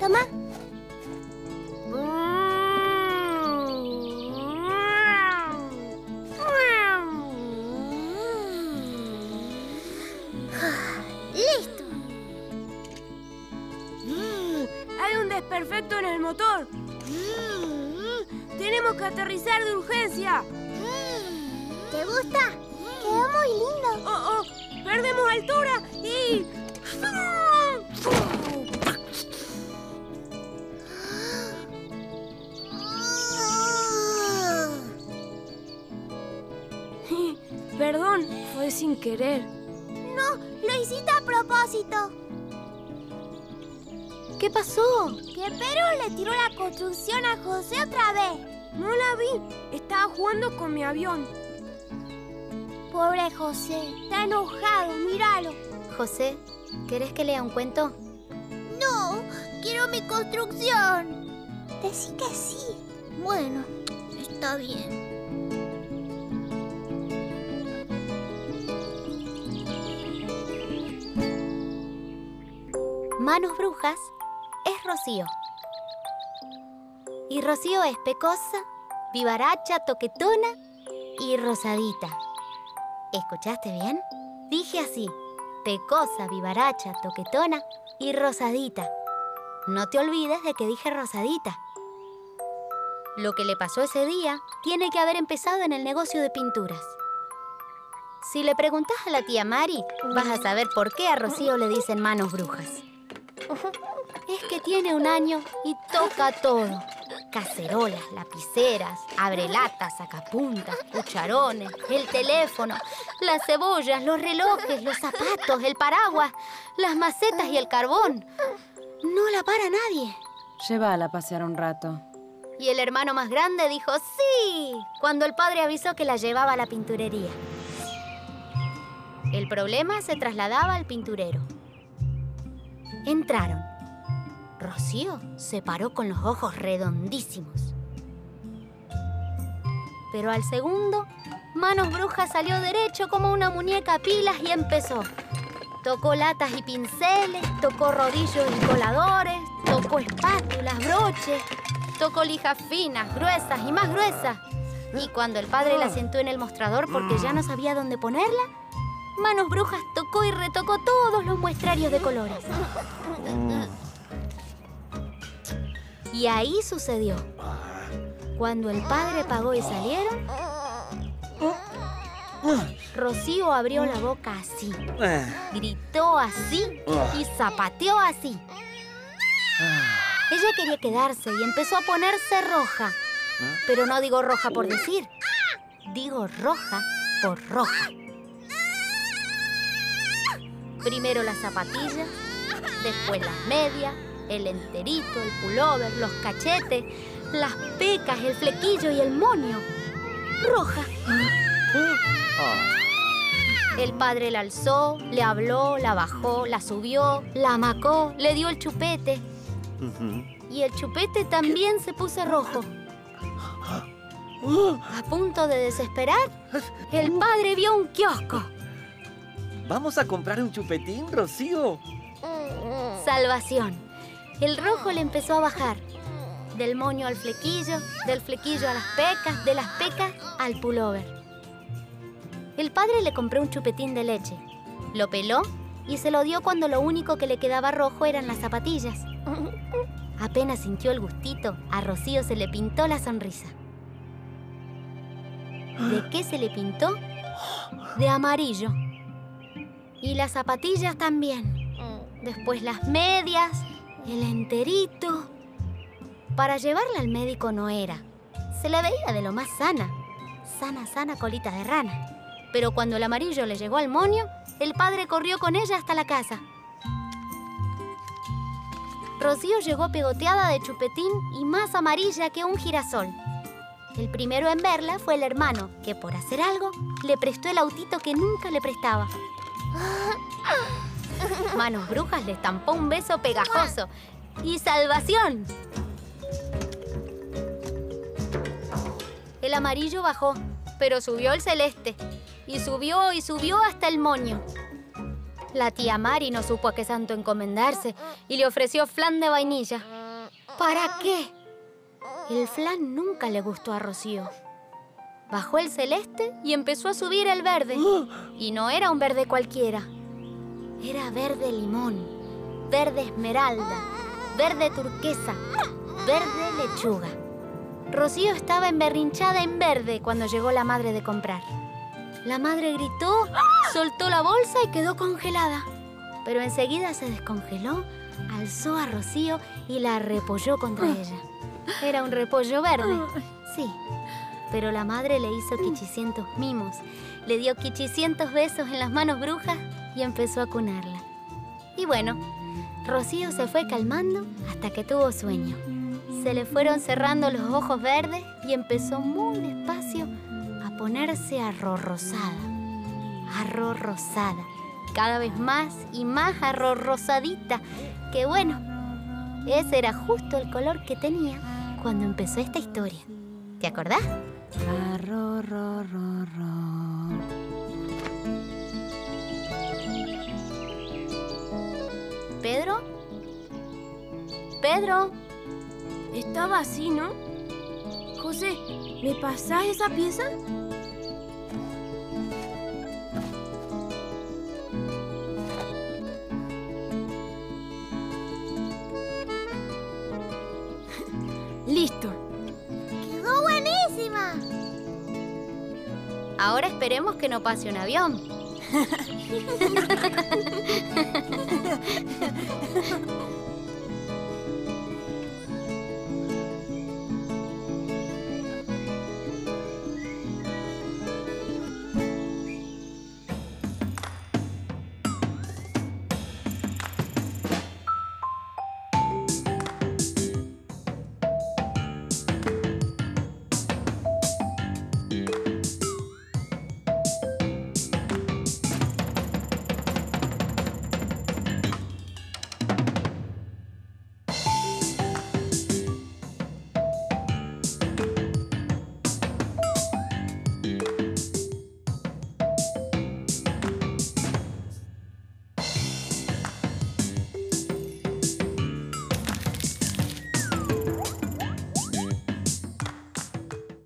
Toma. Listo. Hay un desperfecto en el motor. Tenemos que aterrizar de urgencia. ¿Te gusta? Quedó muy lindo. Oh, oh, perdemos altura y... Perdón, fue sin querer. No, lo hiciste a propósito. ¿Qué pasó? Que Perú le tiró la construcción a José otra vez. No la vi. Estaba jugando con mi avión. Pobre José, está enojado, míralo. José, ¿querés que lea un cuento? No, quiero mi construcción. Decí que sí. Bueno, está bien. Manos Brujas es Rocío. Y Rocío es pecosa, vivaracha, toquetona y rosadita. ¿Escuchaste bien? Dije así, pecosa, vivaracha, toquetona y rosadita. No te olvides de que dije rosadita. Lo que le pasó ese día tiene que haber empezado en el negocio de pinturas. Si le preguntas a la tía Mari, vas a saber por qué a Rocío le dicen manos brujas. Es que tiene un año y toca todo. Cacerolas, lapiceras, abrelatas, sacapuntas, cucharones, el teléfono, las cebollas, los relojes, los zapatos, el paraguas, las macetas y el carbón. No la para nadie. Llévala a pasear un rato. Y el hermano más grande dijo sí, cuando el padre avisó que la llevaba a la pinturería. El problema se trasladaba al pinturero. Entraron. Rocío se paró con los ojos redondísimos. Pero al segundo, Manos Brujas salió derecho como una muñeca a pilas y empezó. Tocó latas y pinceles, tocó rodillos y coladores, tocó espátulas, broches, tocó lijas finas, gruesas y más gruesas. Y cuando el padre la sentó en el mostrador porque ya no sabía dónde ponerla, Manos Brujas tocó y retocó todos los muestrarios de colores. Y ahí sucedió. Cuando el padre pagó y salieron, Rocío abrió la boca así, gritó así y zapateó así. Ella quería quedarse y empezó a ponerse roja. Pero no digo roja por decir, digo roja por roja. Primero las zapatillas, después las medias, el enterito, el pullover, los cachetes, las pecas, el flequillo y el moño. Roja. El padre la alzó, le habló, la bajó, la subió, la amacó, le dio el chupete. Y el chupete también se puso rojo. A punto de desesperar, el padre vio un kiosco. ¿Vamos a comprar un chupetín, Rocío? Salvación. El rojo le empezó a bajar. Del moño al flequillo, del flequillo a las pecas, de las pecas al pullover. El padre le compró un chupetín de leche. Lo peló y se lo dio cuando lo único que le quedaba rojo eran las zapatillas. Apenas sintió el gustito, a Rocío se le pintó la sonrisa. ¿De qué se le pintó? De amarillo. Y las zapatillas también. Después las medias, el enterito. Para llevarla al médico no era. Se la veía de lo más sana. Sana, sana colita de rana. Pero cuando el amarillo le llegó al moño, el padre corrió con ella hasta la casa. Rocío llegó pegoteada de chupetín y más amarilla que un girasol. El primero en verla fue el hermano, que por hacer algo le prestó el autito que nunca le prestaba. Manos Brujas le estampó un beso pegajoso. ¡Y salvación! El amarillo bajó, pero subió el celeste. Y subió y subió hasta el moño. La tía Mari no supo a qué santo encomendarse y le ofreció flan de vainilla. ¿Para qué? El flan nunca le gustó a Rocío. Bajó el celeste y empezó a subir el verde. Y no era un verde cualquiera. Era verde limón, verde esmeralda, verde turquesa, verde lechuga. Rocío estaba emberrinchada en verde cuando llegó la madre de comprar. La madre gritó, soltó la bolsa y quedó congelada. Pero enseguida se descongeló, alzó a Rocío y la repolló contra ella. Era un repollo verde, sí. Pero la madre le hizo quichicientos mimos, le dio quichicientos besos en las manos brujas y empezó a cunarla. Y bueno, Rocío se fue calmando hasta que tuvo sueño. Se le fueron cerrando los ojos verdes y empezó muy despacio a ponerse arrorrosada. Arrorrosada. Cada vez más y más arrorrosadita. Que bueno, ese era justo el color que tenía cuando empezó esta historia. ¿Te acordás? ¿Pedro? ¿Pedro? Estaba así, ¿no? José, ¿me pasás esa pieza? Listo. Ahora esperemos que no pase un avión.